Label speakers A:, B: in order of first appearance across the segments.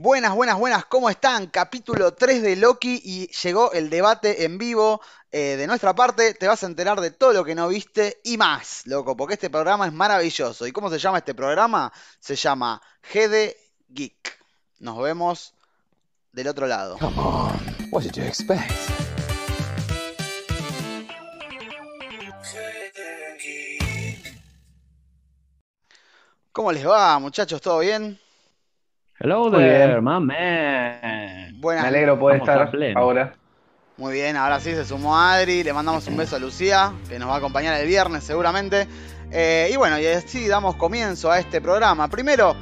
A: Buenas, buenas, buenas, ¿cómo están? Capítulo 3 de Loki y llegó el debate en vivo eh, de nuestra parte. Te vas a enterar de todo lo que no viste y más, loco, porque este programa es maravilloso. ¿Y cómo se llama este programa? Se llama GD Geek. Nos vemos del otro lado.
B: Come on, what did you expect?
A: ¿Cómo les va, muchachos? ¿Todo bien?
C: Hello
D: Muy
C: there,
D: bien.
C: my man.
A: Buenas.
D: Me alegro poder estar ahora.
A: Muy bien, ahora sí se sumó Adri, le mandamos un beso a Lucía, que nos va a acompañar el viernes seguramente. Eh, y bueno, y así damos comienzo a este programa. Primero,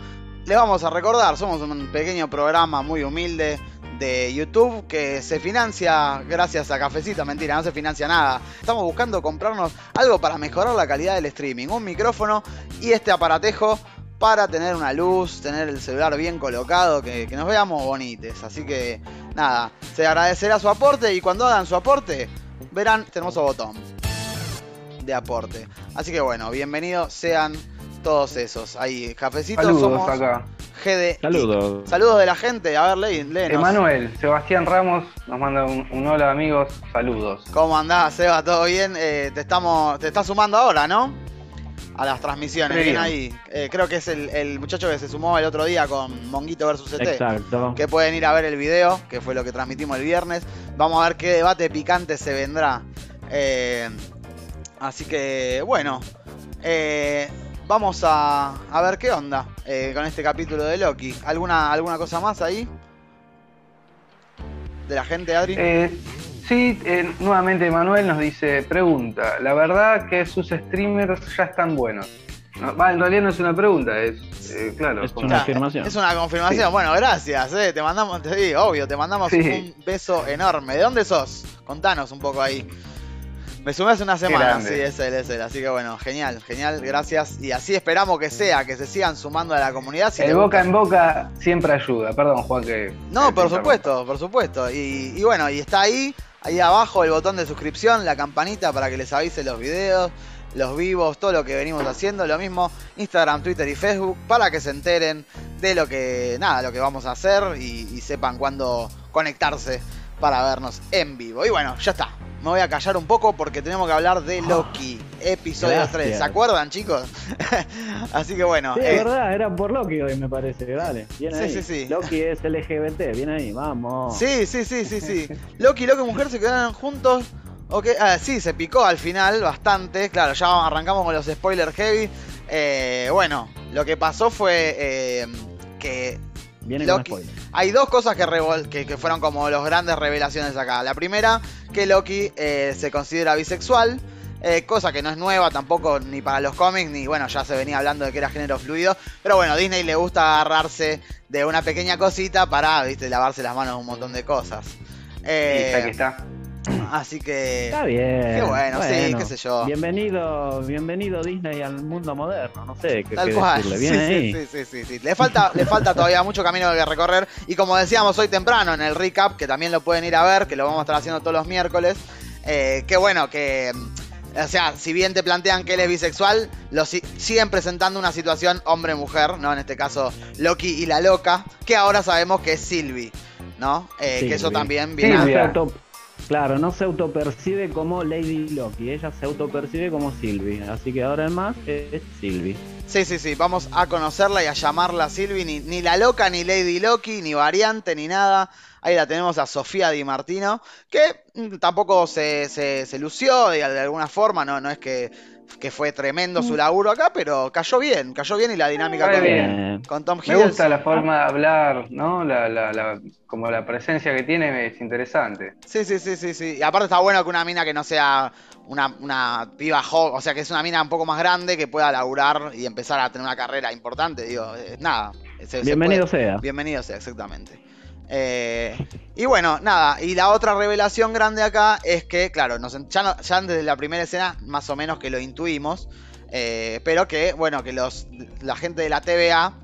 A: les vamos a recordar, somos un pequeño programa muy humilde de YouTube que se financia gracias a Cafecito, mentira, no se financia nada. Estamos buscando comprarnos algo para mejorar la calidad del streaming, un micrófono y este aparatejo para tener una luz, tener el celular bien colocado, que, que nos veamos bonites. Así que nada, se agradecerá su aporte y cuando hagan su aporte, verán este hermoso botón de aporte. Así que bueno, bienvenidos sean todos esos. Ahí, cafecitos,
D: Saludos
A: somos
D: acá.
A: GD.
C: Saludos.
A: Saludos de la gente, a ver, leen, léenos.
D: Emanuel, Sebastián Ramos nos manda un, un hola amigos, saludos.
A: ¿Cómo andás, Seba? ¿Todo bien? Eh, te estamos, te estás sumando ahora, ¿no? A las transmisiones, bien ahí. Eh, creo que es el, el muchacho que se sumó el otro día con Monguito vs CT.
C: Exacto.
A: que pueden ir a ver el video, que fue lo que transmitimos el viernes. Vamos a ver qué debate picante se vendrá. Eh, así que, bueno, eh, vamos a, a ver qué onda eh, con este capítulo de Loki. ¿Alguna, ¿Alguna cosa más ahí? ¿De la gente, Adri?
D: Sí, eh, nuevamente Emanuel nos dice, pregunta, la verdad que sus streamers ya están buenos. No, va, en realidad no es una pregunta, es, eh, claro.
C: Es
D: como-
C: una afirmación.
A: Es una confirmación.
D: Sí.
A: Bueno, gracias. eh, Te mandamos, te digo, obvio, te mandamos
D: Sí.
A: un beso enorme. ¿De dónde sos? Contanos un poco ahí. Me sumé hace una semana, sí, es él, es él. Así que bueno, genial, genial, gracias. Y así esperamos que sea, que se sigan sumando a la comunidad. si
D: El boca
A: gusta.
D: en boca siempre ayuda. Perdón, Juan, que...
A: No, por supuesto, por supuesto. Y, y bueno, y está ahí, ahí abajo el botón de suscripción, la campanita para que les avise los videos, los vivos, todo lo que venimos haciendo. Lo mismo Instagram, Twitter y Facebook para que se enteren de lo que, nada, lo que vamos a hacer y, y sepan cuándo conectarse para vernos en vivo. Y bueno, ya está. Me voy a callar un poco porque tenemos que hablar de Loki, episodio
C: Gracias.
A: 3. ¿Se acuerdan, chicos? Así que bueno.
C: Sí,
A: eh,
C: es verdad, era por Loki hoy me parece, dale. Viene
A: Sí,
C: ahí.
A: sí, sí.
C: Loki es LGBT, viene ahí, vamos.
A: Sí, sí, sí, sí, sí. Loki y Loki Mujer se quedaron juntos. Ok, ah, sí, se picó al final bastante. Claro, ya arrancamos con los spoilers heavy. Eh, bueno, lo que pasó fue eh, que
C: Viene
A: Loki-
C: con spoiler.
A: Hay dos cosas que, revol- que, que fueron como las grandes revelaciones acá. La primera, que Loki eh, se considera bisexual. eh, cosa que no es nueva tampoco ni para los cómics, ni bueno, ya se venía hablando de que era género fluido. Pero bueno, Disney le gusta agarrarse de una pequeña cosita para, viste, lavarse las manos de un montón de cosas. Eh,
D: ya que está.
A: Así que...
C: Está bien.
A: Qué bueno, sí, qué sé yo.
C: Bienvenido, bienvenido Disney al mundo moderno, no sé qué,
A: Tal
C: qué
A: cual.
C: decirle.
A: Sí,
C: ahí.
A: sí, sí, sí, sí. Le falta, le falta todavía mucho camino que recorrer. Y como decíamos hoy temprano en el recap, que también lo pueden ir a ver, que lo vamos a estar haciendo todos los miércoles. Eh, qué bueno que. O sea, si bien te plantean que él es bisexual, lo si- siguen presentando una situación hombre-mujer, ¿no? En este caso, Loki y la loca, que ahora sabemos que es Sylvie, ¿no? Eh, que eso también viene
D: Silvia.
C: auto- Claro, no se autopercibe como Lady Loki, ella se autopercibe como Sylvie, así que ahora en más es Sylvie.
A: Sí, sí, sí, vamos a conocerla y a llamarla Sylvie, ni, ni la loca, ni Lady Loki, ni variante, ni nada. Ahí la tenemos a Sofía Di Martino, que mm, tampoco se, se- se lució de, de alguna forma, no, no es que, que fue tremendo su laburo acá, pero cayó bien, cayó bien y la dinámica con,
D: bien.
A: con Tom
D: Me
A: Hiddleston.
D: gusta la forma de hablar, ¿no? La, la, la- como la presencia que tiene es interesante.
A: Sí, sí, sí, sí, sí. Y aparte está bueno que una mina que no sea una, una piba joven, o sea, que es una mina un poco más grande que pueda laburar y empezar a tener una carrera importante, digo, eh, nada. se- se
C: Bienvenido
A: puede.
C: sea.
A: Bienvenido sea, exactamente. Eh, y bueno, nada, y la otra revelación grande acá es que, claro, nos, ya desde la primera escena, más o menos que lo intuimos, eh, pero que, bueno, que los, la gente de la TVA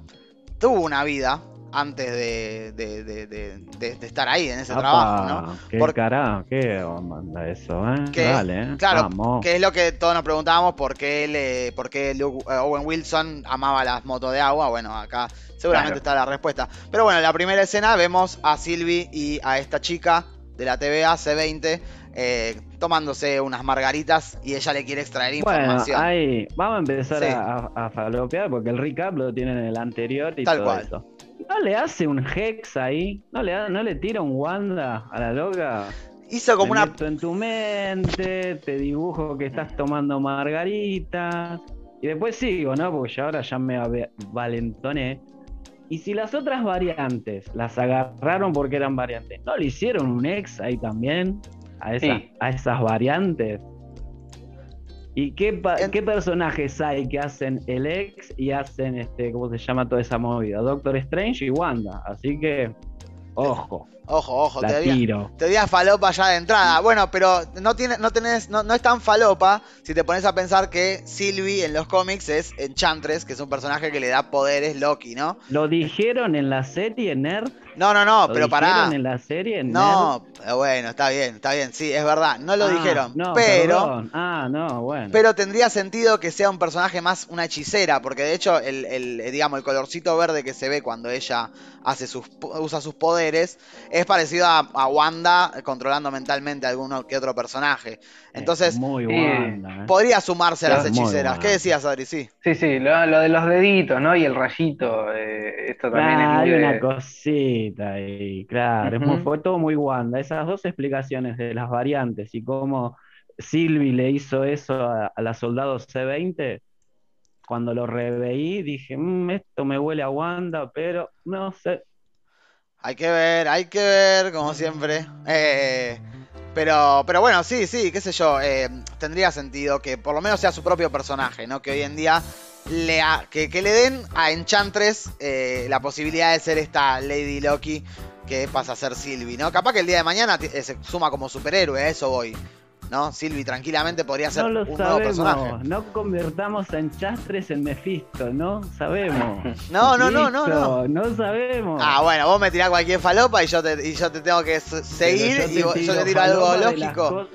A: tuvo una vida antes de, de- de- de- de- de estar ahí en ese
C: Apa,
A: trabajo, ¿no?
C: Qué
A: Por-
C: cara, qué onda eso, ¿eh?
A: Que-
C: Dale, ¿eh?
A: Claro,
C: Vamos.
A: que es lo que todos nos preguntábamos por qué, le, por qué Luke- eh, Owen Wilson amaba las motos de agua. Bueno, acá seguramente
D: Claro.
A: está la respuesta. Pero bueno, en la primera escena vemos a Sylvie y a esta chica de la TVA C20 eh, tomándose unas margaritas y ella le quiere extraer
C: Bueno,
A: información.
C: ahí vamos a empezar
A: Sí.
C: a, a falopear porque el recap lo tienen en el anterior y
A: Tal
C: todo
A: cual.
C: eso. ¿No le hace un Hex ahí? ¿No le, ¿No le tira un Wanda a la loca?
A: Hizo como
C: Me
A: una
C: en tu mente, te dibujo que estás tomando margaritas. Y después sigo, ¿no? Porque ya ahora ya me valentoné. Y si las otras variantes las agarraron porque eran variantes, ¿no le hicieron un ex ahí también? A esas,
D: Sí.
C: a esas variantes. ¿Y qué, pa-
A: En-
C: qué personajes hay que hacen el ex y hacen, este, ¿cómo se llama toda esa movida? Doctor Strange y Wanda. Así que, ojo,
A: Ojo, ojo, te
C: la
A: diría,
C: tiro.
A: falopa ya de entrada. Bueno, pero no tiene, no tenés, no, no es tan falopa si te pones a pensar que Sylvie en los cómics es Enchantress, que es un personaje que le da poderes Loki, ¿no?
C: ¿Lo dijeron en la serie Nerd?
A: No, no, no,
C: ¿Lo
A: pero pará.
C: dijeron en la serie Nerd?
A: No, bueno, está bien, está bien, sí, es verdad, no lo
C: Ah,
A: dijeron,
C: no,
A: pero
C: perdón. Ah, no, bueno.
A: pero tendría sentido que sea un personaje más una hechicera, porque de hecho el, el, digamos el colorcito verde que se ve cuando ella hace sus usa sus poderes es parecido a, a Wanda controlando mentalmente a alguno que otro personaje. Entonces,
C: Es muy. Wanda, ¿eh?
A: podría sumarse a las hechiceras. ¿Qué decías, Adri? Sí.
D: Sí, sí, lo, lo de los deditos, ¿no? Y el rayito, eh, esto también
C: Ah,
D: es muy
C: hay
D: de-
C: una cosita ahí, claro, es muy- fue todo muy Wanda. Esas dos explicaciones de las variantes y cómo Sylvie le hizo eso a, a la soldado C20, cuando lo reveí dije, "Mm, esto me huele a Wanda, pero no sé.
A: Hay que ver, hay que ver, como siempre. Eh, pero, pero bueno, sí, sí, qué sé yo. eh, tendría sentido que por lo menos sea su propio personaje, ¿no? Que hoy en día le ha- que, que le den a Enchantress eh, la posibilidad de ser esta Lady Loki que pasa a ser Sylvie, ¿no? Capaz que el día de mañana eh, se suma como superhéroe, a eso voy. ¿No? Sylvie tranquilamente podría ser
C: No lo
A: un nuevo personaje.
C: sabemos, no convertamos a Enchastres en Mephisto, no sabemos.
A: No, no, no, no, no.
C: No sabemos.
A: Ah, bueno, vos me tirás cualquier falopa y yo te, y yo te tengo que seguir
C: Pero
A: y vos- yo te tiro algo lógico.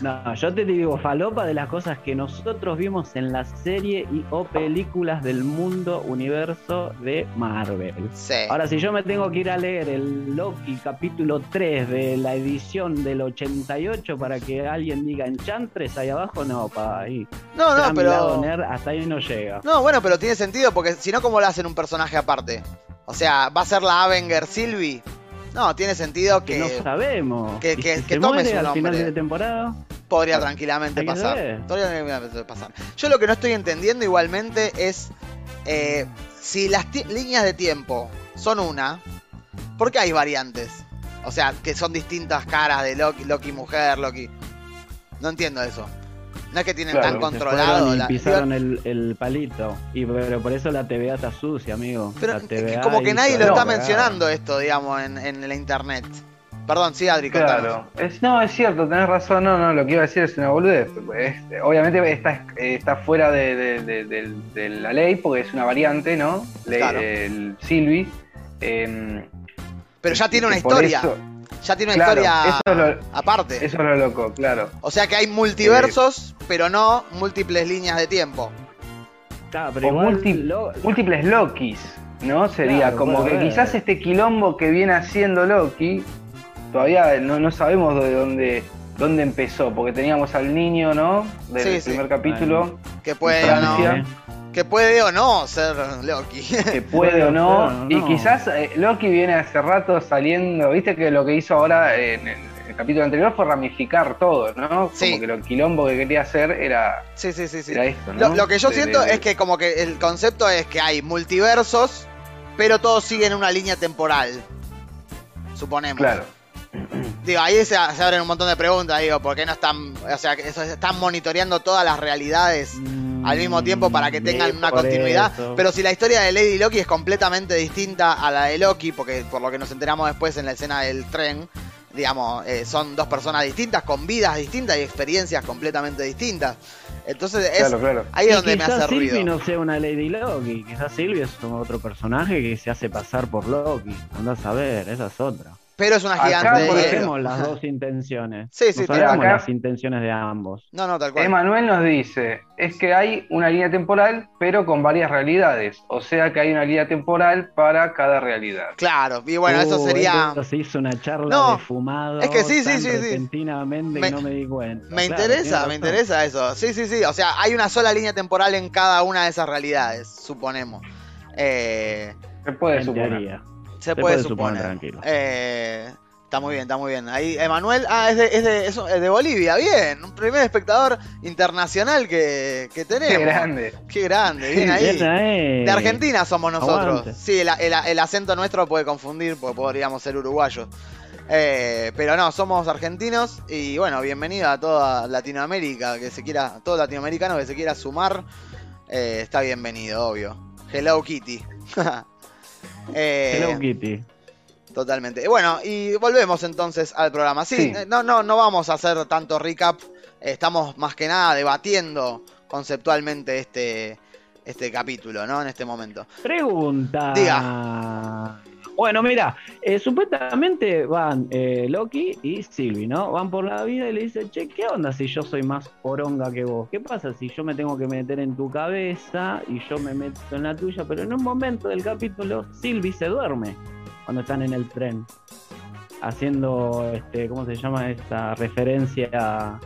C: No, yo te digo falopa de las cosas que nosotros vimos en la serie y o películas del mundo universo de Marvel.
A: Sí.
C: Ahora, si yo me tengo que ir a leer el Loki capítulo 3 de la edición del 88 para que alguien diga Enchantress ahí abajo, no, pa, ahí.
A: No, no, pero.
C: nerd hasta ahí no llega.
A: No, bueno, pero tiene sentido porque si no, ¿cómo le hacen un personaje aparte? O sea, ¿va a ser la Avenger Sylvie? No, tiene sentido
C: Que
A: que
C: no sabemos.
A: que-
C: ¿Y
A: que-
C: si
A: que
C: al final de temporada.
A: podría tranquilamente pasar. Podría tranquilamente pasar. Yo lo que no estoy entendiendo igualmente es eh, si las líneas de tiempo son una, ¿por qué hay variantes? O sea, que son distintas caras de Loki, Loki mujer, Loki. No entiendo eso. No es que tienen
D: Claro,
A: tan controlado
C: y
A: la.
C: pisaron el, el palito. Y pero por eso la TVA está sucia, amigo.
A: Pero
C: La TVA
A: como que nadie lo está mencionando esto, digamos, en, en la internet. Perdón, sí, Adri, contanos.
D: Claro, es, no, es cierto, tenés razón, no, no, lo que iba a decir es una boludez. Es- obviamente está, está fuera de, de- de- de- de la ley porque es una variante, ¿no? Le-
A: Claro.
D: El Silvi. em,
A: Pero ya tiene una historia.
D: eso-
A: ya tiene una
D: claro,
A: historia
D: eso es lo-
A: aparte.
D: Eso es lo loco, claro.
A: O sea que hay multiversos, pero no múltiples líneas de tiempo.
C: Claro, pero
D: O
C: igual
D: multi-
C: lo-
D: Múltiples Lokis, ¿no? Sería
C: Claro,
D: como que quizás este quilombo que viene haciendo Loki, todavía no, no sabemos de dónde, dónde empezó, porque teníamos al niño, ¿no? Del
A: Sí, sí.
D: primer capítulo,
A: Que puede o no. Que puede o no ser Loki.
D: que puede o no,
C: Pero no.
D: y quizás eh, Loki viene hace rato saliendo, viste que lo que hizo ahora en el, el capítulo anterior fue ramificar todo, ¿no?
A: Sí.
D: Como que lo quilombo que quería hacer era,
A: sí, sí, sí, sí.
D: era esto, ¿no?
A: Lo, lo que yo
D: De-
A: siento
D: de- de-
A: es que como que el concepto es que hay multiversos, pero todos siguen una línea temporal. Suponemos.
D: Claro.
A: Digo, ahí se, se abren un montón de preguntas, digo, ¿por qué no están, o sea, están monitoreando todas las realidades al mismo tiempo para que tengan una continuidad?
C: eso.
A: Pero si la historia de Lady Loki es completamente distinta a la de Loki, porque por lo que nos enteramos después en la escena del tren, digamos, eh, son dos personas distintas, con vidas distintas y experiencias completamente distintas. Entonces es,
D: Claro, claro.
A: ahí es
C: Y
A: donde me
C: quizás
A: hace
C: Sylvie
A: ruido.
C: no sea una Lady Loki, quizás Sylvie es otro personaje que se hace pasar por Loki. Andás a ver, esa es otra.
A: Pero es una
D: Acá,
A: gigante hielo.
C: sabemos las dos intenciones.
A: Sí, sí,
C: no sabemos
D: acá-
C: las intenciones de ambos.
A: No, no, tal cual.
D: Emanuel nos dice, es que hay una línea temporal, pero con varias realidades. O sea que hay una línea temporal para cada realidad.
A: Claro, y bueno, eso
C: Uh,
A: sería.
C: esto se hizo una charla
A: No,
C: de fumado.
A: es que sí, sí, sí, sí.
C: repentinamente
A: Me-
C: y no me di cuenta.
A: Me
C: Claro,
A: interesa, me interesa eso. Sí, sí, sí. O sea, hay una sola línea temporal en cada una de esas realidades, suponemos. Eh,
D: Se puede
C: En
D: suponer.
C: teoría.
A: Se, puede,
C: puede
A: suponer.
C: suponer, tranquilo.
A: Eh, está muy bien, está muy bien. Ahí, Emanuel, ah, es de, es de, es de Bolivia, bien. Un primer espectador internacional que, que tenemos.
D: Qué grande.
A: Qué grande, bien ahí. De Argentina somos nosotros.
C: Aguante.
A: Sí, el, el- el acento nuestro puede confundir porque podríamos ser uruguayos. Eh, pero no, somos argentinos y bueno, bienvenido a toda Latinoamérica que se quiera, todo latinoamericano que se quiera sumar, eh, está bienvenido, obvio. Hello Kitty. Eh,
C: Hello Kitty.
A: Totalmente. Bueno, y volvemos entonces al programa. Sí,
D: Sí.
A: No, no, no vamos a hacer tanto recap. Estamos más que nada debatiendo conceptualmente este, este capítulo, ¿no? En este momento.
C: Pregunta.
A: Diga.
C: Bueno, mira, eh, supuestamente van eh, Loki y Sylvie, ¿no? Van por la vida y le dicen, che, ¿qué onda si yo soy más poronga que vos? ¿Qué pasa si yo me tengo que meter en tu cabeza y yo me meto en la tuya? Pero en un momento del capítulo, Sylvie se duerme cuando están en el tren, haciendo, este, ¿cómo se llama? Esta referencia a,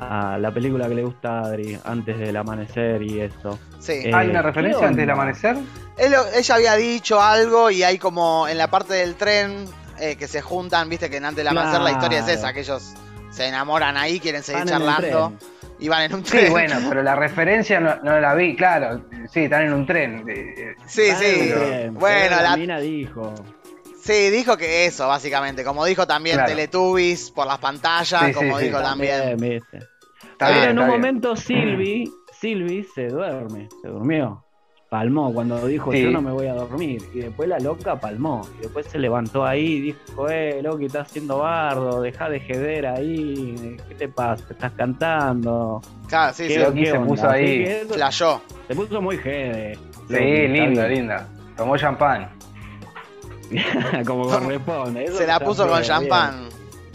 C: a la película que le gusta a Adri, antes del amanecer y eso.
A: Sí.
C: Eh,
D: ¿Hay una
C: ¿qué
D: referencia antes del amanecer?
A: Él- ella había dicho algo y hay como en la parte del tren eh, que se juntan, viste que en antes del amanecer la historia es esa, que ellos se enamoran ahí, quieren seguir
C: Van
A: charlando y van en un tren.
D: Sí, bueno, pero la referencia no, no la vi, claro. Sí, están en un tren.
A: Sí,
C: Van
A: sí.
C: tren,
A: Bueno,
C: pero
A: la,
C: mina dijo.
A: Sí, dijo que eso, básicamente. Como dijo también
D: Claro.
A: Teletubbies por las pantallas,
D: Sí,
A: como
D: sí,
A: dijo
D: sí.
A: también.
C: viste.
D: Está
C: Pero en
D: está
C: un
D: bien.
C: momento Silvi, Silvi se duerme, se durmió. Palmó cuando dijo
D: Sí.
C: yo no me voy a dormir. Y después la loca palmó. Y después se levantó ahí y dijo, eh, Loki, estás haciendo bardo, deja de jeder ahí. ¿Qué te pasa? Estás cantando.
A: Claro, sí,
C: ¿Qué-
A: sí.
D: Loki se puso ahí.
C: eso-
A: Flayó.
C: Se puso muy jede.
D: Sí,
C: Loki,
D: linda,
C: bien.
D: linda. Tomó champán.
C: Como corresponde. eso
A: Se la puso con champán.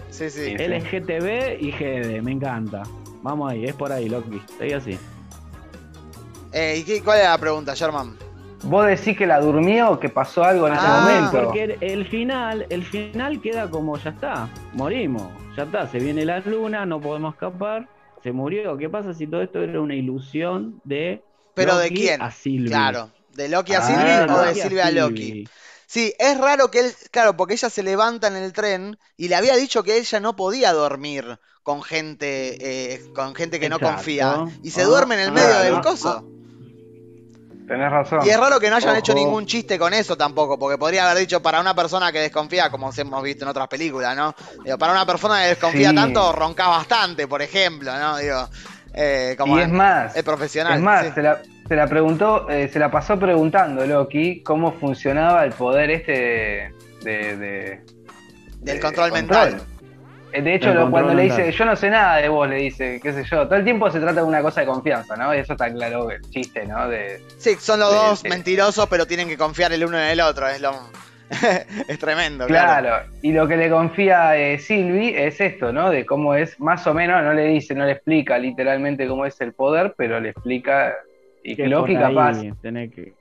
A: Sí, sí.
C: LGTB y GD, me encanta. Vamos ahí, es por ahí, Loki. Estoy así.
A: Eh, ¿y qué, cuál era la pregunta, Sherman?
D: ¿Vos decís que la durmió, que pasó algo en ese
A: Ah,
D: momento?
C: Porque el, el final, el final queda como ya está, morimos, ya está, se viene la luna, no podemos escapar, se murió. ¿Qué pasa si todo esto era una ilusión de
A: ¿Pero de quién?
C: A Sylvie.
A: Claro. ¿De Loki a
D: Ah,
A: o de Sylvie a Loki? Sí, es raro que él, claro, porque ella se levanta en el tren y le había dicho que ella no podía dormir con gente, eh, con gente que no confía. Y se
C: Ah,
A: duerme en el
C: ah,
A: medio
D: ah,
A: del coso.
D: Tenés razón.
A: Y es raro que no hayan
D: Ojo.
A: hecho ningún chiste con eso tampoco, porque podría haber dicho para una persona que desconfía, como hemos visto en otras películas, ¿no? Digo, para una persona que desconfía
D: Sí.
A: tanto, ronca bastante, por ejemplo, ¿no? Digo, eh, como
D: y es más,
A: es profesional.
D: es más,
A: sí.
D: se, la, se la preguntó, eh, se la pasó preguntando Loki cómo funcionaba el poder este de, de- de-
A: Del
D: de
A: control mental.
D: Eh, De hecho, lo- cuando le dice, yo no sé nada de vos, le dice, qué sé yo, todo el tiempo se trata de una cosa de confianza, ¿no? Y eso está claro, el chiste, ¿no? De,
A: Sí, son los dos
D: sí.
A: mentirosos, pero tienen que confiar el uno en el otro, es lo es tremendo, claro.
D: Claro, y lo que le confía eh, Sylvie es esto, ¿no? De cómo es, más o menos, no le dice, no le explica literalmente cómo es el poder, pero le explica, y
C: Que
D: Loki capaz,
C: tenés que-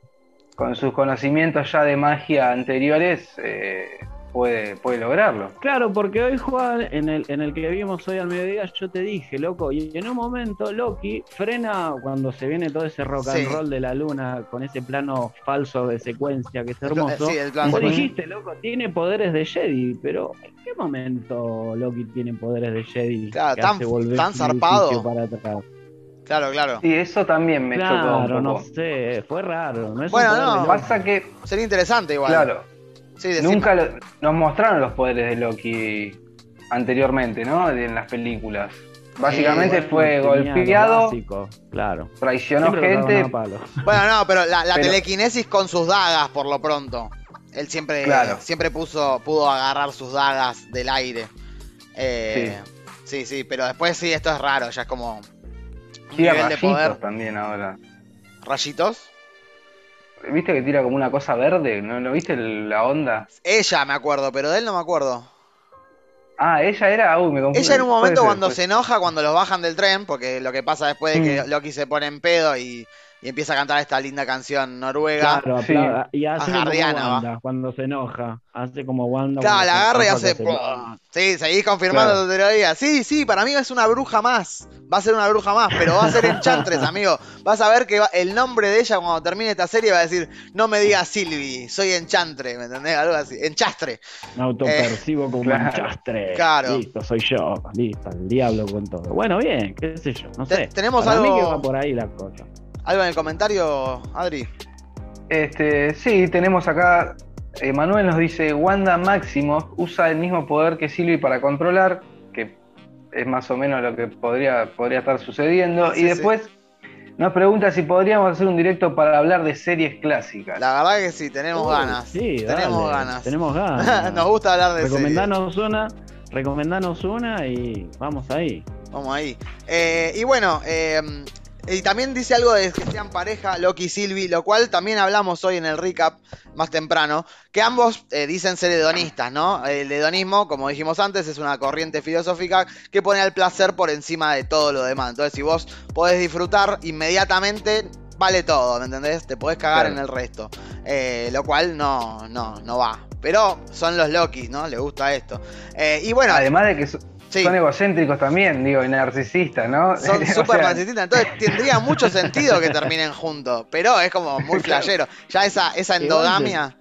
D: con sus conocimientos ya de magia anteriores, eh, puede, puede lograrlo.
C: Claro, porque hoy Juan, en el, en el que vimos hoy al mediodía, yo te dije, loco, y en un momento Loki frena cuando se viene todo ese rock and
A: Sí.
C: roll de la luna con ese plano falso de secuencia que es hermoso.
A: Sí, el plan
C: Vos dijiste, loco, tiene poderes de Jedi, pero ¿en qué momento Loki tiene poderes de Jedi?
A: Claro,
C: que
A: tan-
C: hace volver
A: tan zarpado.
C: Para atrás?
A: Claro, claro.
D: Y eso también me chocó
C: Claro, no sé, fue raro. No es un
A: Bueno, no.
D: Pasa que,
A: Sería interesante igual.
D: claro,
A: Sí,
D: nunca lo- nos mostraron los poderes de Loki anteriormente, ¿no? En las películas. Básicamente
C: Bueno,
D: fue golpeado,
C: básico, claro.
D: traicionó
C: Siempre
D: gente.
A: Bueno, no, pero la, la
D: Pero-
A: telequinesis con sus dagas, por lo pronto. Él siempre,
D: Claro.
A: siempre puso, pudo agarrar sus dagas del aire. Eh, sí. sí, pero después sí, esto es raro, ya es como.
D: Tira
A: nivel de
D: rayitos
A: poder.
D: también ahora.
A: Rayitos.
D: ¿Viste que tira como una cosa verde? ¿No, ¿No viste el- la onda?
A: Ella me acuerdo, pero de él no me acuerdo.
D: Ah, ella era. Uy, me confundí.
A: Ella en un
D: Puede
A: momento
D: ser,
A: cuando
D: puede
A: se enoja, cuando los bajan del tren, porque lo que pasa después de que
D: Mm.
A: Loki se pone en pedo y, y empieza a cantar esta linda canción noruega.
C: Claro,
D: Sí.
C: y hace como. Wanda cuando se enoja. Hace como Wanda.
A: Claro, la agarra y hace.
C: se-.
A: Sí, seguís confirmando
D: Claro.
A: tu teoría. Sí, sí, para mí es una bruja más. Va a ser una bruja más, pero va a ser Enchantress, amigo. Vas a ver que va- el nombre de ella cuando termine esta serie va a decir: No me digas Sylvie, soy Enchantre, ¿me entendés? Algo así. Enchastre.
C: Me autopercibo como
D: claro.
C: un chastre.
A: Claro.
C: Listo, soy yo. Listo, el diablo con todo. Bueno, bien, qué sé yo. No sé.
A: tenemos
C: Para mí
A: algo-
C: que va por ahí la cosa.
A: ¿Algo en el comentario, Adri?
D: Este, sí, tenemos acá. Manuel nos dice: Wanda Maximoff usa el mismo poder que Sylvie para controlar, que es más o menos lo que podría, podría estar sucediendo.
A: Sí,
D: y
A: sí.
D: después nos pregunta si podríamos hacer un directo para hablar de series clásicas.
A: La verdad que sí, tenemos
C: Uy,
A: ganas.
C: Sí,
A: tenemos
C: dale,
A: ganas.
C: Tenemos ganas.
A: Nos gusta hablar de series.
C: Recomendanos una, recomendanos una y vamos ahí.
A: Vamos ahí. Eh, y bueno, eh, y también dice algo de que sean pareja Loki y Sylvie, lo cual también hablamos hoy en el recap más temprano, que ambos eh, dicen ser hedonistas, ¿no? El hedonismo, como dijimos antes, es una corriente filosófica que pone al placer por encima de todo lo demás. Entonces, si vos podés disfrutar inmediatamente, vale todo, ¿me entendés? Te podés cagar
D: Claro.
A: en el resto. Eh, lo cual no, no, no va. Pero son los Loki, ¿no? Les gusta esto. Eh, y bueno,
D: Además de que
A: sí.
D: son egocéntricos también, digo, y narcisistas, ¿no?
A: Son súper
D: sea,
A: narcisistas, entonces tendría mucho sentido que terminen juntos, pero es como muy flashero. Ya esa, esa endogamia.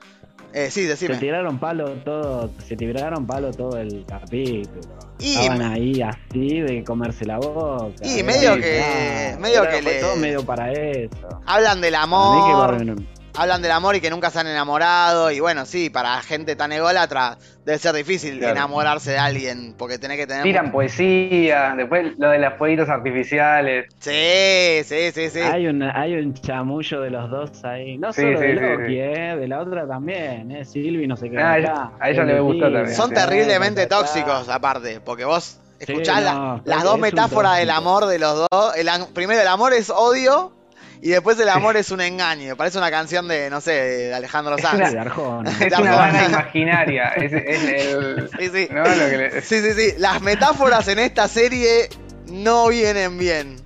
A: Eh, sí,
C: Se
A: decime.
C: tiraron palo todo, se tiraron palo todo el capítulo.
A: Y-
C: Estaban ahí así de comerse la boca.
A: Y medio que- medio que
C: fue
A: le-
C: todo medio para eso.
A: Hablan del amor,
C: que, bueno,
A: hablan del amor y que nunca se han enamorado. Y bueno, sí, para gente tan ególatra debe ser difícil
D: Claro.
A: enamorarse de alguien, porque tenés que tener.
D: Tiran poesía, después lo de las fueguitos artificiales.
A: Sí, sí, sí, sí.
C: Hay un, hay un chamullo de los dos ahí. No
D: Sí,
C: solo
D: sí,
C: de
D: sí,
C: Loki,
D: sí.
C: eh, de la otra también, eh. Silvi no sé qué.
D: Ah, a ella- a ella le gustó también,
A: Son
D: sí.
A: terriblemente tóxicos, aparte, porque vos
C: Sí,
A: escuchás la-
C: no,
A: las dos metáforas del amor de los dos. El primero, el amor es odio y después el amor es un engaño. Parece una canción de, no sé, de Alejandro
D: Es
A: Sanz.
D: una-
C: Sí, de Arjona.
D: Es una banda imaginaria. Es, es el.
A: Sí, sí.
D: ¿no? Lo que le-
A: Sí, sí, sí. Las metáforas en esta serie no vienen bien.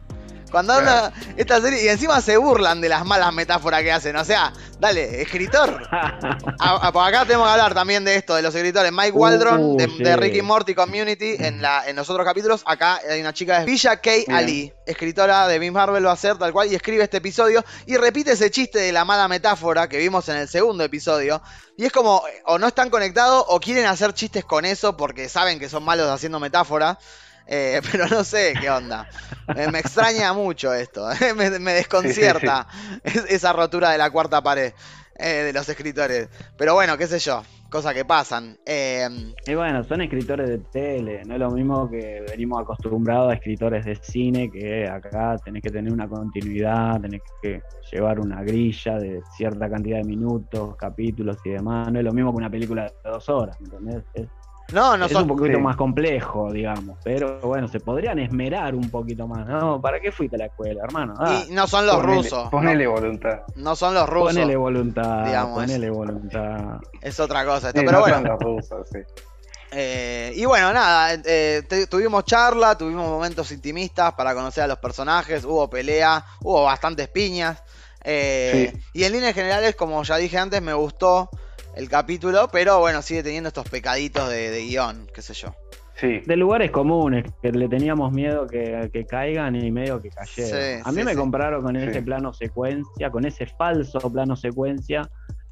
A: Cuando habla esta serie, y encima se burlan de las malas metáforas que hacen. O sea, dale, escritor. A- a- por acá tenemos que hablar también de esto, de los escritores. Mike
C: Uh,
A: Waldron, de,
C: sí.
A: de Ricky Morty Community, en, la, en los otros capítulos. Acá hay una chica de Villa K.
D: Bien.
A: Ali, escritora de Miss Marvel, va a ser tal cual, y escribe este episodio. Y repite ese chiste de la mala metáfora que vimos en el segundo episodio. Y es como, o no están conectados, o quieren hacer chistes con eso porque saben que son malos haciendo metáfora. Eh, pero no sé qué onda. Me, me extraña mucho esto. eh, Me, me desconcierta es- esa rotura de la cuarta pared eh, de los escritores. Pero bueno, qué sé yo. Cosas que pasan. Eh,
C: Y bueno, son escritores de tele, no es lo mismo que venimos acostumbrados a escritores de cine, que acá tenés que tener una continuidad, tenés que llevar una grilla de cierta cantidad de minutos, capítulos y demás. No es lo mismo que una película de dos horas, ¿entendés? Es,
A: no, no
C: es
A: son.
C: un poquito
D: sí.
C: más complejo, digamos. Pero bueno, se podrían esmerar un poquito más, ¿no? ¿Para qué fuiste a la escuela, hermano? Ah,
A: Y no son los
D: ponele-
A: rusos.
D: Ponele voluntad.
A: No, son los rusos.
C: ponele voluntad,
A: digamos,
C: ponele voluntad.
A: Es otra cosa esto.
D: Sí,
A: Pero
D: no
A: bueno.
D: son los rusos, sí.
A: Eh, y bueno, nada, eh, te- tuvimos charla, tuvimos momentos intimistas para conocer a los personajes, hubo pelea, hubo bastantes piñas. eh, Y en líneas generales, como ya dije antes, me gustó el capítulo, pero bueno, sigue teniendo estos pecaditos de, de guion, qué sé yo.
D: Sí.
C: De lugares comunes, que le teníamos miedo que, que caigan y medio que cayeron.
A: Sí,
C: a mí
A: sí,
C: me
A: sí.
C: compraron con
D: Sí.
C: ese plano secuencia, con ese falso plano secuencia,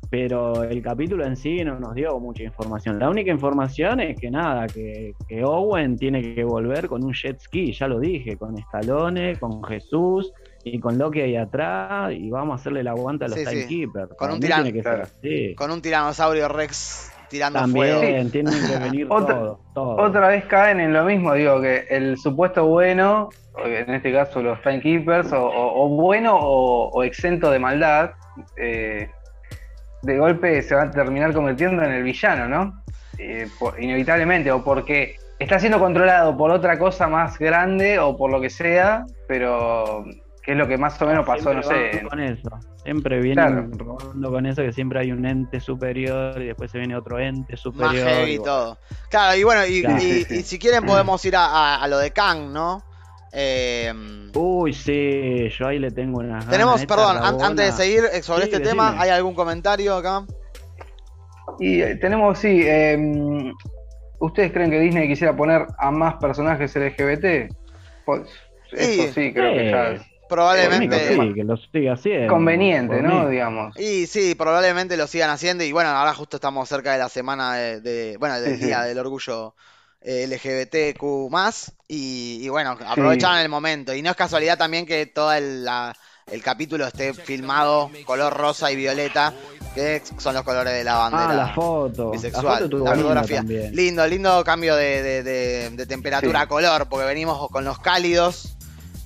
C: pero el capítulo en sí no nos dio mucha información. La única información es que nada, que, que Owen tiene que volver con un jet ski, ya lo dije, con Stallone, con Jesús y con Loki ahí atrás, y vamos a hacerle el aguante a los
A: Sí, sí.
C: timekeepers.
A: Con un
C: que
D: claro.
C: ser así.
A: Con un tiranosaurio Rex tirando fuego.
C: También tienen que venir
D: Otra-
C: todos, todos.
D: Otra vez caen en lo mismo, digo, que el supuesto bueno, en este caso los timekeepers, o, o- o bueno o, o exento de maldad, eh, de golpe se va a terminar convirtiendo en el villano, ¿no? Eh, por- inevitablemente, o porque está siendo controlado por otra cosa más grande o por lo que sea, pero que es lo que más o menos pasó, no
C: Siempre
D: sé.
C: van Con eso. Siempre vienen
D: Claro.
C: robando con eso, que siempre hay un ente superior y después se viene otro ente
A: Más
C: superior.
A: heavy
C: y
A: todo. Claro, y bueno, y,
C: Claro.
A: y-
D: Sí, sí.
A: y si quieren podemos ir a, a- a lo de Kang, ¿no? Eh,
C: Uy, sí, yo ahí le tengo una.
A: tenemos, perdón, an- antes de seguir eh, sobre
C: Sí,
A: este
C: decime.
A: tema, ¿hay algún comentario acá?
D: Y eh, tenemos, sí, eh, ¿ustedes creen que Disney quisiera poner a más personajes LGBT? Pues, eso
A: Sí.
D: sí, creo que ya es
A: Probablemente.
C: Sí, que lo siga haciendo.
D: conveniente, ¿no?
C: mí.
D: Digamos.
A: Y sí, probablemente lo sigan haciendo. Y bueno, ahora justo estamos cerca de la semana de, de- bueno, del
D: Sí, sí.
A: Día del Orgullo eh, LGBTQ y, y bueno, aprovecharon el momento. Y no es casualidad también que todo el, la- el capítulo esté filmado color rosa y violeta, que son los colores de la bandera.
C: Ah, la foto.
A: bisexual,
C: la foto
A: fotografía. Lindo, lindo cambio de, de- de- de temperatura
D: Sí.
A: a color, porque venimos con los cálidos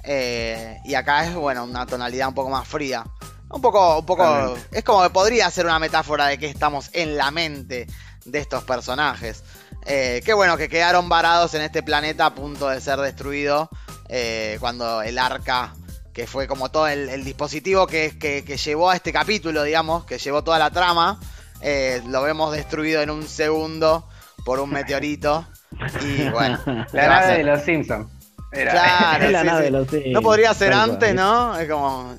A: eh, y acá es, bueno, una tonalidad un poco más fría. Un poco, un poco, es como que podría ser una metáfora de que estamos en la mente de estos personajes. Eh, qué bueno que quedaron varados en este planeta a punto de ser destruido eh, cuando el arca, que fue como todo el, el dispositivo que, que- que llevó a este capítulo, digamos, que llevó toda la trama, eh, lo vemos destruido en un segundo por un meteorito. Y bueno,
D: La
A: ¿qué va a
D: nave de los Simpsons. Era.
A: Claro, sí, sí. No podría ser antes. ¿no? Es como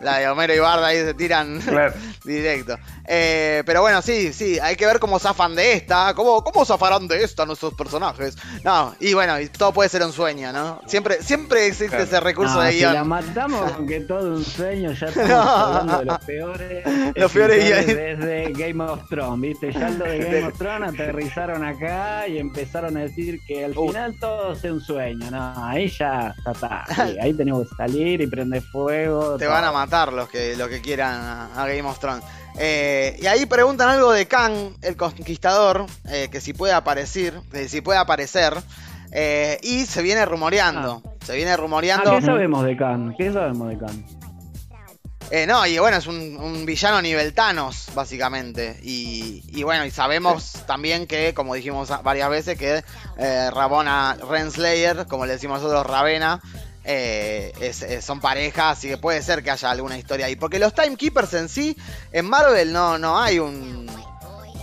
A: la de Homero y Barda ahí se tiran
D: Claro.
A: directo. Eh, pero bueno, sí, sí, hay que ver cómo zafan de esta. ¿Cómo, ¿Cómo zafarán de esta nuestros personajes? No, y bueno, y todo puede ser un sueño, ¿no? Siempre, siempre existe
D: Claro.
A: ese recurso
C: No,
A: de
C: si
A: guion.
C: la matamos con que todo un sueño, ya estamos
A: No.
C: hablando de los peores.
A: Los peores
C: escritores desde Game of Thrones, ¿viste? Ya lo de Game of Thrones aterrizaron acá y empezaron a decir que al
A: Uh.
C: final todo es un sueño. No, ahí ya, ya está. Sí, ahí tenemos que salir y prender fuego.
A: Te
C: todo.
A: van a matar los que, los que quieran a, a Game of Thrones. Eh, y ahí preguntan algo de Kang, el conquistador, eh, que si puede aparecer, que si puede aparecer. eh, y se viene rumoreando. Se viene
C: Ah,
A: rumoreando.
C: ¿Qué sabemos de Khan? ¿Qué sabemos de Khan?
A: Eh, no, y bueno, es un, un villano nivel Thanos, básicamente. Y, y bueno, y sabemos también que, como dijimos varias veces, que eh, Rabona Renslayer, como le decimos nosotros, Ravena, eh, es- es- son parejas, así que puede ser que haya alguna historia ahí. Porque los Timekeepers en sí, en Marvel no, no hay un.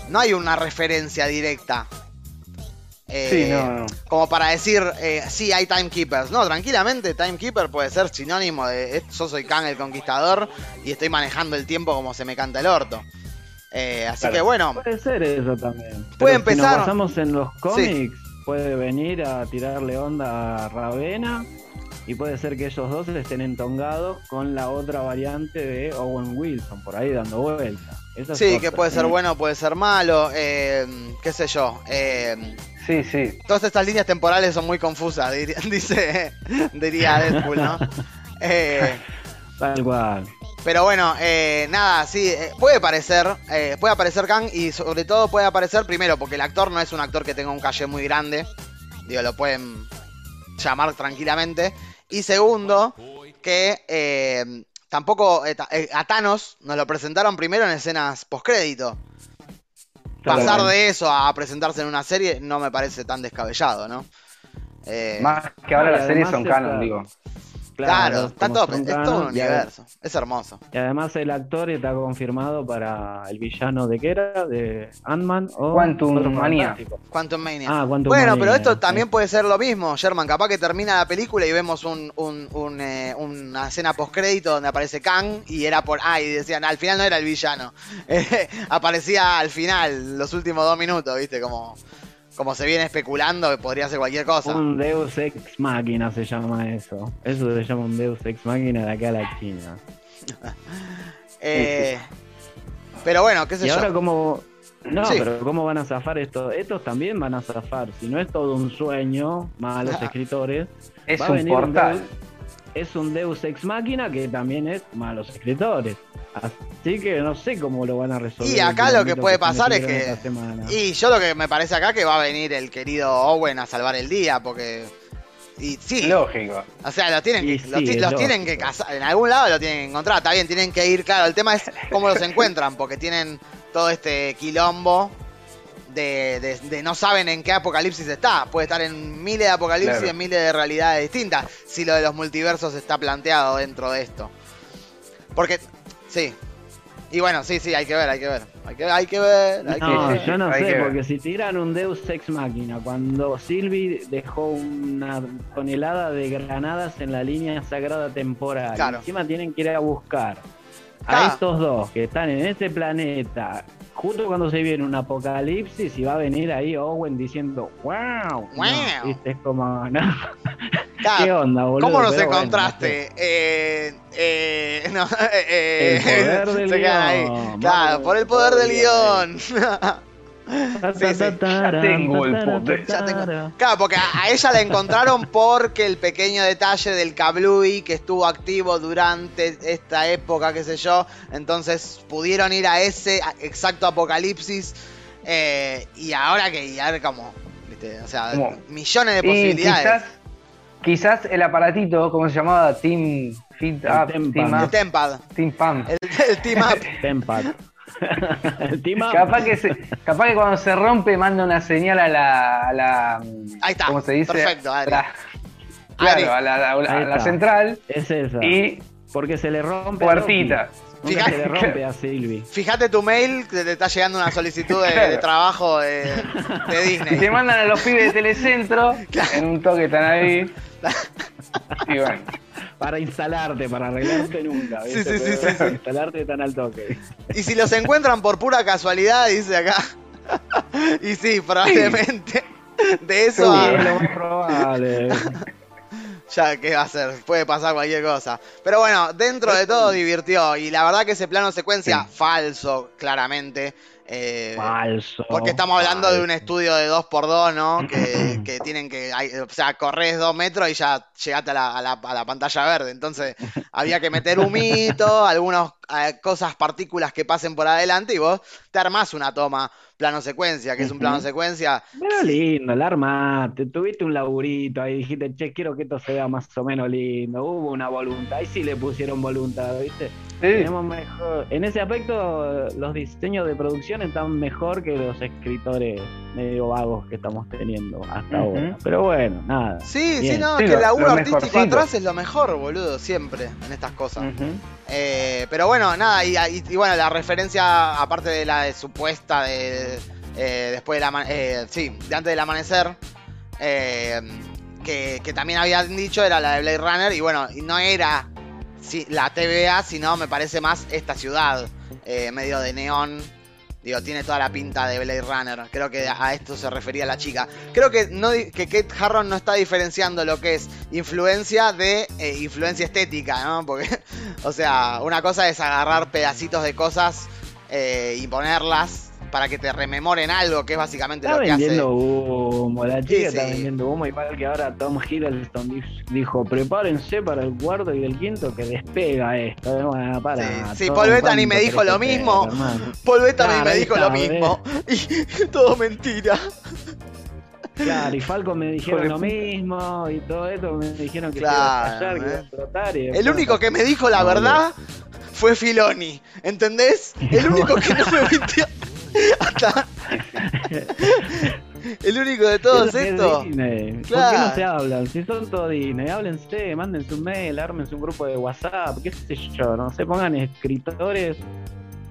A: No hay una referencia directa. Eh,
D: Sí, no, no.
A: como para decir, eh, sí, hay timekeepers. No, tranquilamente, timekeeper puede ser sinónimo de eh, yo soy Kang el Conquistador y estoy manejando el tiempo como se me canta el orto. Eh, así
D: Claro.
A: que bueno,
C: Puede ser eso también.
A: Puede
C: Pero Si
A: empezar-
C: nos basamos en los cómics, puede venir a tirarle onda a Ravena y puede ser que ellos dos estén entongados con la otra variante de Owen Wilson, por ahí dando vuelta. Esas
A: sí,
C: cosas.
A: que puede ser bueno, puede ser malo, eh, qué sé yo. eh,
D: Sí, sí.
A: todas estas líneas temporales son muy confusas, diría, dice, diría Deadpool, ¿no? Eh,
C: Tal cual.
A: Pero bueno, eh, nada, sí, eh, puede aparecer, eh, puede aparecer Kang y sobre todo puede aparecer primero porque el actor no es un actor que tenga un calle muy grande, digo, lo pueden llamar tranquilamente. Y segundo, que eh, tampoco eh, eh, a Thanos nos lo presentaron primero en escenas postcrédito. Pasar de eso a presentarse en una serie no me parece tan descabellado, ¿no? Eh,
D: Más que ahora
C: Ah,
D: las series son
C: está-
D: canon, digo.
A: Claro, está todo, es todo un universo, es hermoso.
C: Y además el actor está confirmado para el villano de qué era, de Ant-Man o
D: Quantum.
C: Fantásticos.
A: Quantum Mania.
C: Ah, Quantum
A: Bueno,
C: Mania,
A: pero esto
C: sí.
A: también puede ser lo mismo, Sherman. Capaz que termina la película y vemos un, un- un, eh, una escena postcrédito donde aparece Kang y era por. Ah, y decían, al final no era el villano. Eh, aparecía al final, los últimos dos minutos, ¿viste? Como, como se viene especulando que podría ser cualquier cosa.
C: Un Deus Ex Máquina se llama eso. Eso se llama un Deus Ex Máquina de acá a la China.
A: Eh, pero bueno, qué sé
C: Y
A: yo.
C: ahora cómo... No,
A: Sí.
C: pero ¿cómo van a zafar esto? Estos también van a zafar. Si no es todo un sueño, malos
A: Ah.
C: escritores,
D: Es
C: va a
D: un
C: venir
D: portal.
C: Deus- es un Deus Ex Máquina que también es malos escritores. Así que no sé cómo lo van a resolver.
A: Y acá lo que puede pasar es que-. Y yo lo que me parece acá que va a venir el querido Owen a salvar el día, porque. Y sí,
D: Lógico.
A: O sea, los tienen, que, los,
C: sí,
A: tienen que cazar, en algún lado lo tienen que encontrar, está bien, tienen que ir, claro, el tema es cómo los encuentran, porque tienen todo este quilombo de, de- de no saben en qué apocalipsis está. Puede estar en miles de apocalipsis
D: Claro.
A: y en miles de realidades distintas. Si lo de los multiversos está planteado dentro de esto. Porque, sí. Y bueno, sí, sí, hay que ver, hay que ver. Hay que, hay que ver, hay que
C: No,
A: ver.
C: yo no
D: Hay
C: sé,
D: que ver.
C: porque si tiran un Deus Ex Máquina, cuando Sylvie dejó una tonelada de granadas en la línea sagrada temporal,
A: Claro.
C: encima tienen que ir a buscar a estos dos que están en este planeta, justo cuando se viene un apocalipsis, y va a venir ahí Owen diciendo, wow,
A: Wow.
C: No, ¿viste? es como, no,
A: Claro,
C: ¿qué onda, boludo?
A: ¿Cómo nos
C: Pero bueno,
A: encontraste? eh, eh, no, eh,
C: El poder del
A: se quedan ahí.
C: guion,
A: Claro,
C: vamos,
A: por el poder del
C: guion. Tara,
D: tengo el poder.
A: Ya tengo-. Claro, porque a ella la encontraron porque el pequeño detalle del Kablooey que estuvo activo durante esta época, qué sé yo. Entonces pudieron ir a ese exacto apocalipsis. eh, y ahora que, y ahora como, ¿viste? O sea,
D: ¿Cómo?
A: millones de posibilidades.
D: quizás, quizás el aparatito, ¿cómo se llamaba? Team Fit Up. Team
A: El
D: Up,
A: Tempad,
D: Team Pump.
A: el, el Team Up.
D: Capaz que, se- capaz que cuando se rompe manda una señal a la. A la
A: Ahí está,
D: ¿Cómo se dice?
A: perfecto, Adri.
D: La-
A: Adri.
D: claro, a la, a a central
C: Es esa.
D: y
C: Porque se le rompe. a
D: puertita.
C: Se le rompe a Silvi.
A: Fíjate tu mail que te está llegando una solicitud de, de trabajo de, de
D: Y te
A: Disney.
D: mandan a los pibes de Telecentro, en un toque están ahí. Y bueno,
C: Para instalarte, para arreglarte nunca. ¿viste?
A: Sí, sí, sí.
C: Para instalarte tan al toque.
A: Y si los encuentran por pura casualidad, dice acá. y sí, probablemente. De eso.
C: Sí, es lo más probable.
A: ya, ¿qué va a ser? Puede pasar cualquier cosa. Pero bueno, dentro de todo divirtió. Y la verdad que ese plano secuencia, falso, claramente. Eh,
C: Falso.
A: Porque estamos hablando de un estudio de 2x2, ¿no? Que, que tienen que. hay- o sea, corres dos metros y ya llegaste a la, a la- a la pantalla verde. Entonces, había que meter humito, algunas cosas, partículas que pasen por adelante y vos te armás una toma plano secuencia, que es un plano secuencia.
C: Pero lindo, la armaste, tuviste un laburito ahí, dijiste, che, quiero que esto se vea más o menos lindo, hubo una voluntad, ahí sí le pusieron voluntad, ¿viste?
D: sí,
C: Tenemos mejor, en ese aspecto los diseños de producción están mejor que los escritores medio vagos que estamos teniendo hasta ahora. Pero bueno, nada.
A: Sí, sí, no,
D: Sí,
A: es que
D: lo-
A: el laburo artístico
D: mejorcito.
A: atrás es lo mejor, boludo, siempre en estas cosas.
D: Ujú.
A: Eh, pero bueno, nada, y, y- y bueno, la referencia, aparte de la de supuesta de eh, después eh, de antes del amanecer, eh, que, también habían dicho era la de Blade Runner, y bueno, no era sí, la TVA, sino me parece más esta ciudad, medio de neón. Digo, tiene toda la pinta de Blade Runner. Creo que a esto se refería la chica. Creo que, no, que Kate Harron no está diferenciando lo que es influencia de eh, influencia estética, ¿no? Porque o sea, una cosa es agarrar pedacitos de cosas eh, y ponerlas para que te rememoren algo, que es básicamente
C: Está
A: lo que hace.
C: vendiendo humo, la chica
A: Sí,
C: está
A: sí.
C: vendiendo humo, igual que ahora Tom Hiddleston di- dijo, prepárense para el cuarto y el quinto que despega esto. Bueno, para,
A: Sí, sí, Paul Bettany
C: ¿cuánto
A: me dijo lo mismo.
C: pega?
A: Paul Bettany
C: Claro,
A: me dijo
C: está,
A: lo mismo. Y todo mentira.
C: Claro, y Falcon me dijeron
D: Hijo
C: lo mismo y todo esto me dijeron que
A: Claro,
C: iba a estallar, que iba a
A: eh.
C: y
A: El único que me dijo la verdad fue Filoni, ¿entendés? El único que no me mintió. Hasta... El único de todos
C: es
A: estos.
C: Disney. ¿Por qué
A: Claro.
C: no se hablan? Si son todos Disney, háblense, mándense un mail, ármense un grupo de WhatsApp, qué sé yo, no se pongan escritores,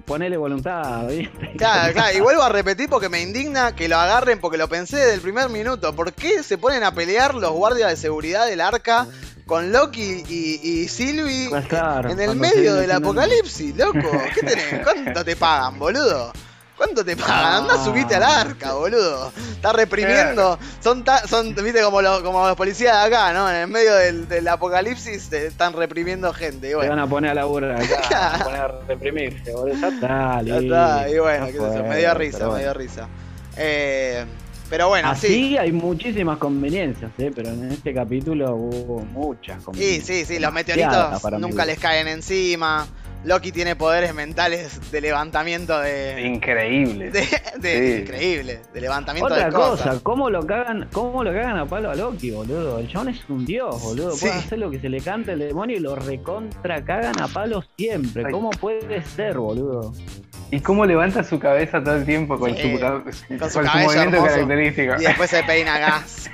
C: ponele voluntad, ¿viste?
A: Claro, claro, y vuelvo a repetir porque me indigna que lo agarren porque lo pensé desde el primer minuto. ¿Por qué se ponen a pelear los guardias de seguridad del arca con Loki y, y Sylvie
C: Pues claro,
A: en el medio del apocalipsis, loco? ¿Qué tenés? ¿Cuánto te pagan, boludo? ¿Cuánto te pagan? Anda, subite al arca, boludo. Está reprimiendo. Son, ta- son viste, como, los- como los policías de acá, ¿no? En el medio del, del apocalipsis te están reprimiendo gente. Y bueno,
C: van a poner a laburar acá, van a poner a reprimirse, boludo. Ya está,
A: ya
C: listo,
A: está. Y bueno,
C: ya
A: qué sé yo, me dio risa,
C: pero
A: me dio
C: bueno.
A: risa. Eh, pero bueno,
C: Así
A: sí.
C: hay muchísimas conveniencias, ¿eh? pero en este capítulo hubo muchas
A: Sí,
C: conveniencias.
A: sí, sí, los
C: Demasiadas
A: meteoritos nunca les caen encima. Loki tiene poderes mentales de levantamiento de.
D: Increíble.
A: de, de-
D: Sí.
A: increíble, de levantamiento
C: Otra
A: de cosas.
C: cosa, ¿cómo lo cagan, cómo lo cagan a palo a Loki, boludo? El chabón es un dios, boludo.
A: Sí.
C: Puede hacer lo que se le cante el demonio y lo recontra cagan a palo siempre.
D: Ay.
C: ¿Cómo puede ser, boludo?
D: ¿Y cómo levanta su cabeza todo el tiempo con
A: Sí,
D: su,
A: con su
D: con su
A: cabello
D: movimiento
A: hermoso.
D: característico?
A: Y después se peina gas.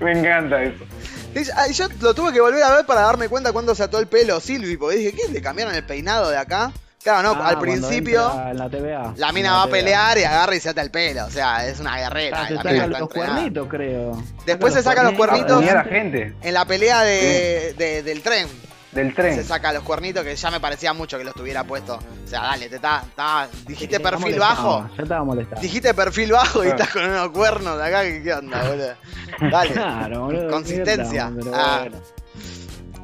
D: Me encanta eso.
A: Y yo- lo tuve que volver a ver para darme cuenta cuando se ató el pelo Silvi, porque dije, ¿qué? ¿Le cambiaron el peinado de acá? Claro, no,
C: Ah,
A: al principio
C: la TVA.
A: la
C: En
A: mina va a pelear y agarra y se ata el pelo. O sea, es una guerrera.
C: Ah, se saca los cuernitos, creo.
A: Después se saca los cuernitos.
D: la gente
A: En la pelea de, de- del tren
D: del
A: se
D: tren.
A: saca los cuernitos que ya me parecía mucho que los tuviera puesto. O sea, dale, te está, está- dijiste perfil bajo.
C: Ya estaba molestado.
A: Dijiste perfil bajo y estás con unos cuernos de acá. ¿Qué, onda, boludo? Dale.
C: Claro, boludo.
A: Consistencia. Ah.
C: bueno.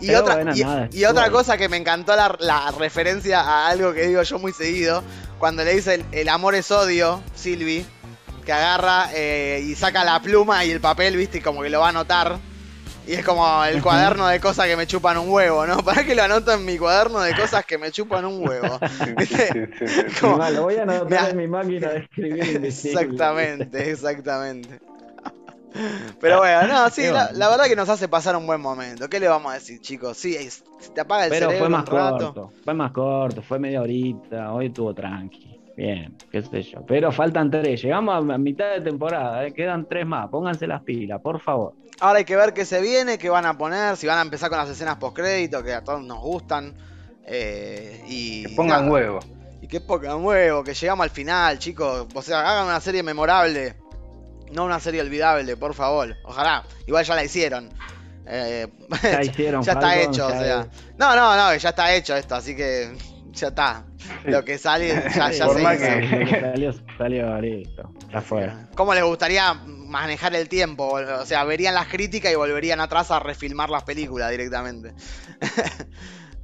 A: Y otra, y,
C: nada,
A: y otra cosa que me encantó la, la referencia a algo que digo yo muy seguido, cuando le dice el, el amor es odio, Silvi, que agarra eh, y saca la pluma y el papel, viste, y como que lo va a anotar. Y es como el cuaderno de cosas que me chupan un huevo, ¿no? ¿Para que lo anoto en mi cuaderno de cosas que me chupan un huevo?
D: Sí, sí, sí, sí, sí.
A: Como-
C: Mal, lo voy a anotar en mi máquina de escribir invisible.
A: Exactamente, exactamente. Pero bueno, no, sí, la, verdad que nos hace pasar un buen momento. ¿Qué le vamos a decir, chicos? Sí, se te apaga el
C: Pero
A: cerebro
C: fue más
A: un rato.
C: corto, fue más corto, fue media horita, hoy estuvo tranqui. Bien, qué sé yo. Pero faltan tres, llegamos a mitad de temporada, eh, quedan tres más, pónganse las pilas, por favor.
A: Ahora hay que ver qué se viene, qué van a poner, si van a empezar con las escenas postcrédito, que a todos nos gustan. eh, y
D: Que pongan
A: nada.
D: huevo.
A: Y que pongan huevo, que llegamos al final, chicos. O sea, hagan una serie memorable. No una serie olvidable, por favor. Ojalá. Igual ya la hicieron. Eh,
C: Ya hicieron,
A: ya está hecho, o sea.
C: es.
A: No, no, no, ya está hecho esto, así que ya está.
D: Sí.
A: Lo que sale ya, se hizo.
D: que-
C: salió, salió, listo, está fuera.
A: ¿Cómo les gustaría manejar el tiempo? O sea, verían las críticas y volverían atrás a refilmar las películas directamente.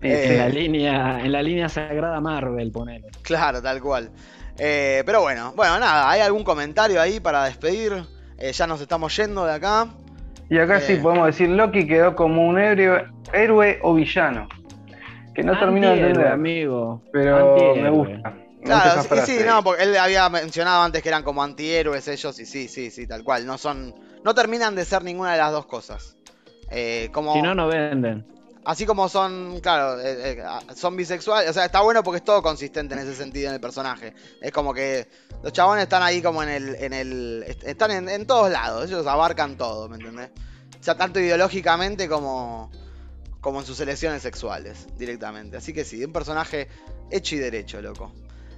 A: Eh,
C: En la línea, en la línea sagrada Marvel, ponele.
A: Claro, tal cual. Eh, pero bueno, bueno, nada, ¿hay algún comentario ahí para despedir? Eh, ya nos estamos yendo de acá.
D: Y acá
A: Eh.
D: sí podemos decir Loki quedó como un héroe, héroe o villano. Que no termino de entender.
C: amigo.
D: Pero me gusta.
A: Claro, sí, sí, no, porque él había mencionado antes que eran como antihéroes ellos, y sí, sí, sí, tal cual. No son, no terminan de ser ninguna de las dos cosas. Eh, como,
C: Si no, no venden.
A: Así como son, claro, eh, eh, son bisexuales. O sea, está bueno porque es todo consistente en ese sentido en el personaje. Es como que los chabones están ahí como en el. En el est- están en, en todos lados. Ellos abarcan todo, ¿me entendés? O sea, tanto ideológicamente como, como en sus elecciones sexuales, directamente. Así que sí, un personaje hecho y derecho, loco.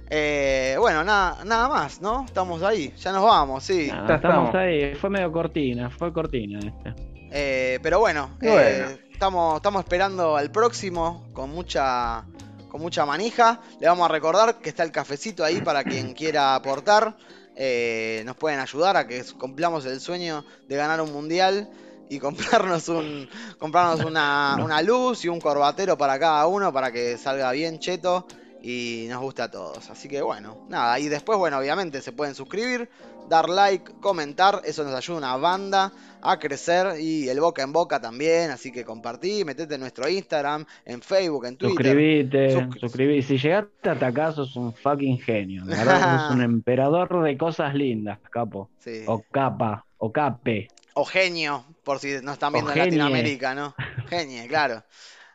A: Eh, bueno, nada, nada más, ¿no? Estamos ahí, ya nos vamos, sí.
C: Nada, estamos ahí, fue medio cortina, fue cortina este.
A: Eh, pero bueno, eh, estamos, estamos esperando al próximo con mucha, con mucha manija. Le vamos a recordar que está el cafecito ahí para quien quiera aportar. Eh, nos pueden ayudar a que cumplamos el sueño de ganar un mundial y comprarnos un comprarnos una,
C: No.
A: una luz y un corbatero para cada uno para que salga bien cheto y nos guste a todos. Así que bueno, nada, y después, bueno, obviamente se pueden suscribir, dar like, comentar, eso nos ayuda una banda a crecer y el boca en boca también, así que compartí, metete en nuestro Instagram, en Facebook, en Twitter.
C: Suscribite,
A: Suscri-
C: suscribí. Si llegaste hasta acá, sos un fucking genio. La verdad, sos un emperador de cosas lindas, capo.
A: Sí.
C: O capa, o cape.
A: O genio, por si nos están viendo en. Latinoamérica, ¿no? Genie, claro.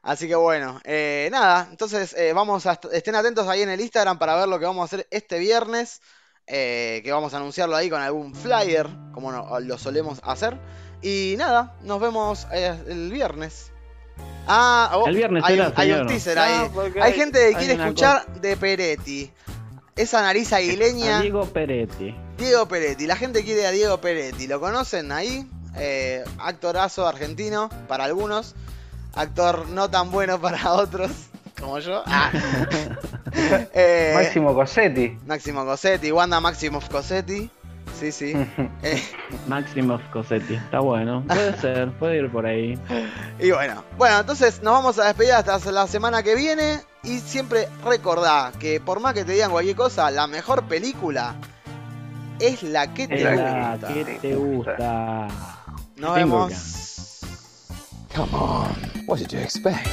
A: Así que bueno, eh, nada, entonces eh, vamos a est- estén atentos ahí en el Instagram para ver lo que vamos a hacer este viernes, eh, que vamos a anunciarlo ahí con algún flyer, como no- lo solemos hacer. Y nada, nos vemos eh, el viernes. Ah, oh,
C: El viernes
A: hay,
C: será,
A: hay un teaser
C: Ah,
A: ahí. Hay gente que quiere escuchar de Peretti. Esa nariz aguileña.
C: Diego Peretti.
A: Diego Peretti, la gente quiere a Diego Peretti, ¿lo conocen ahí? Eh, actorazo argentino para algunos, actor no tan bueno para otros, como yo. Ah. Eh,
D: Máximo Cosetti.
A: Máximo Cosetti, Wanda Maximoff Cosetti. Sí, sí. Eh,
C: Máximo Cosetti. Está bueno. Puede ser, puede ir por ahí.
A: y bueno, bueno, entonces nos vamos a despedir hasta la semana que viene. Y siempre recordá que por más que te digan cualquier cosa, la mejor película es la que te
C: Es la
A: gusta.
C: que te gusta.
A: Nos
C: Tengo
A: vemos.
B: Come on. What did you expect?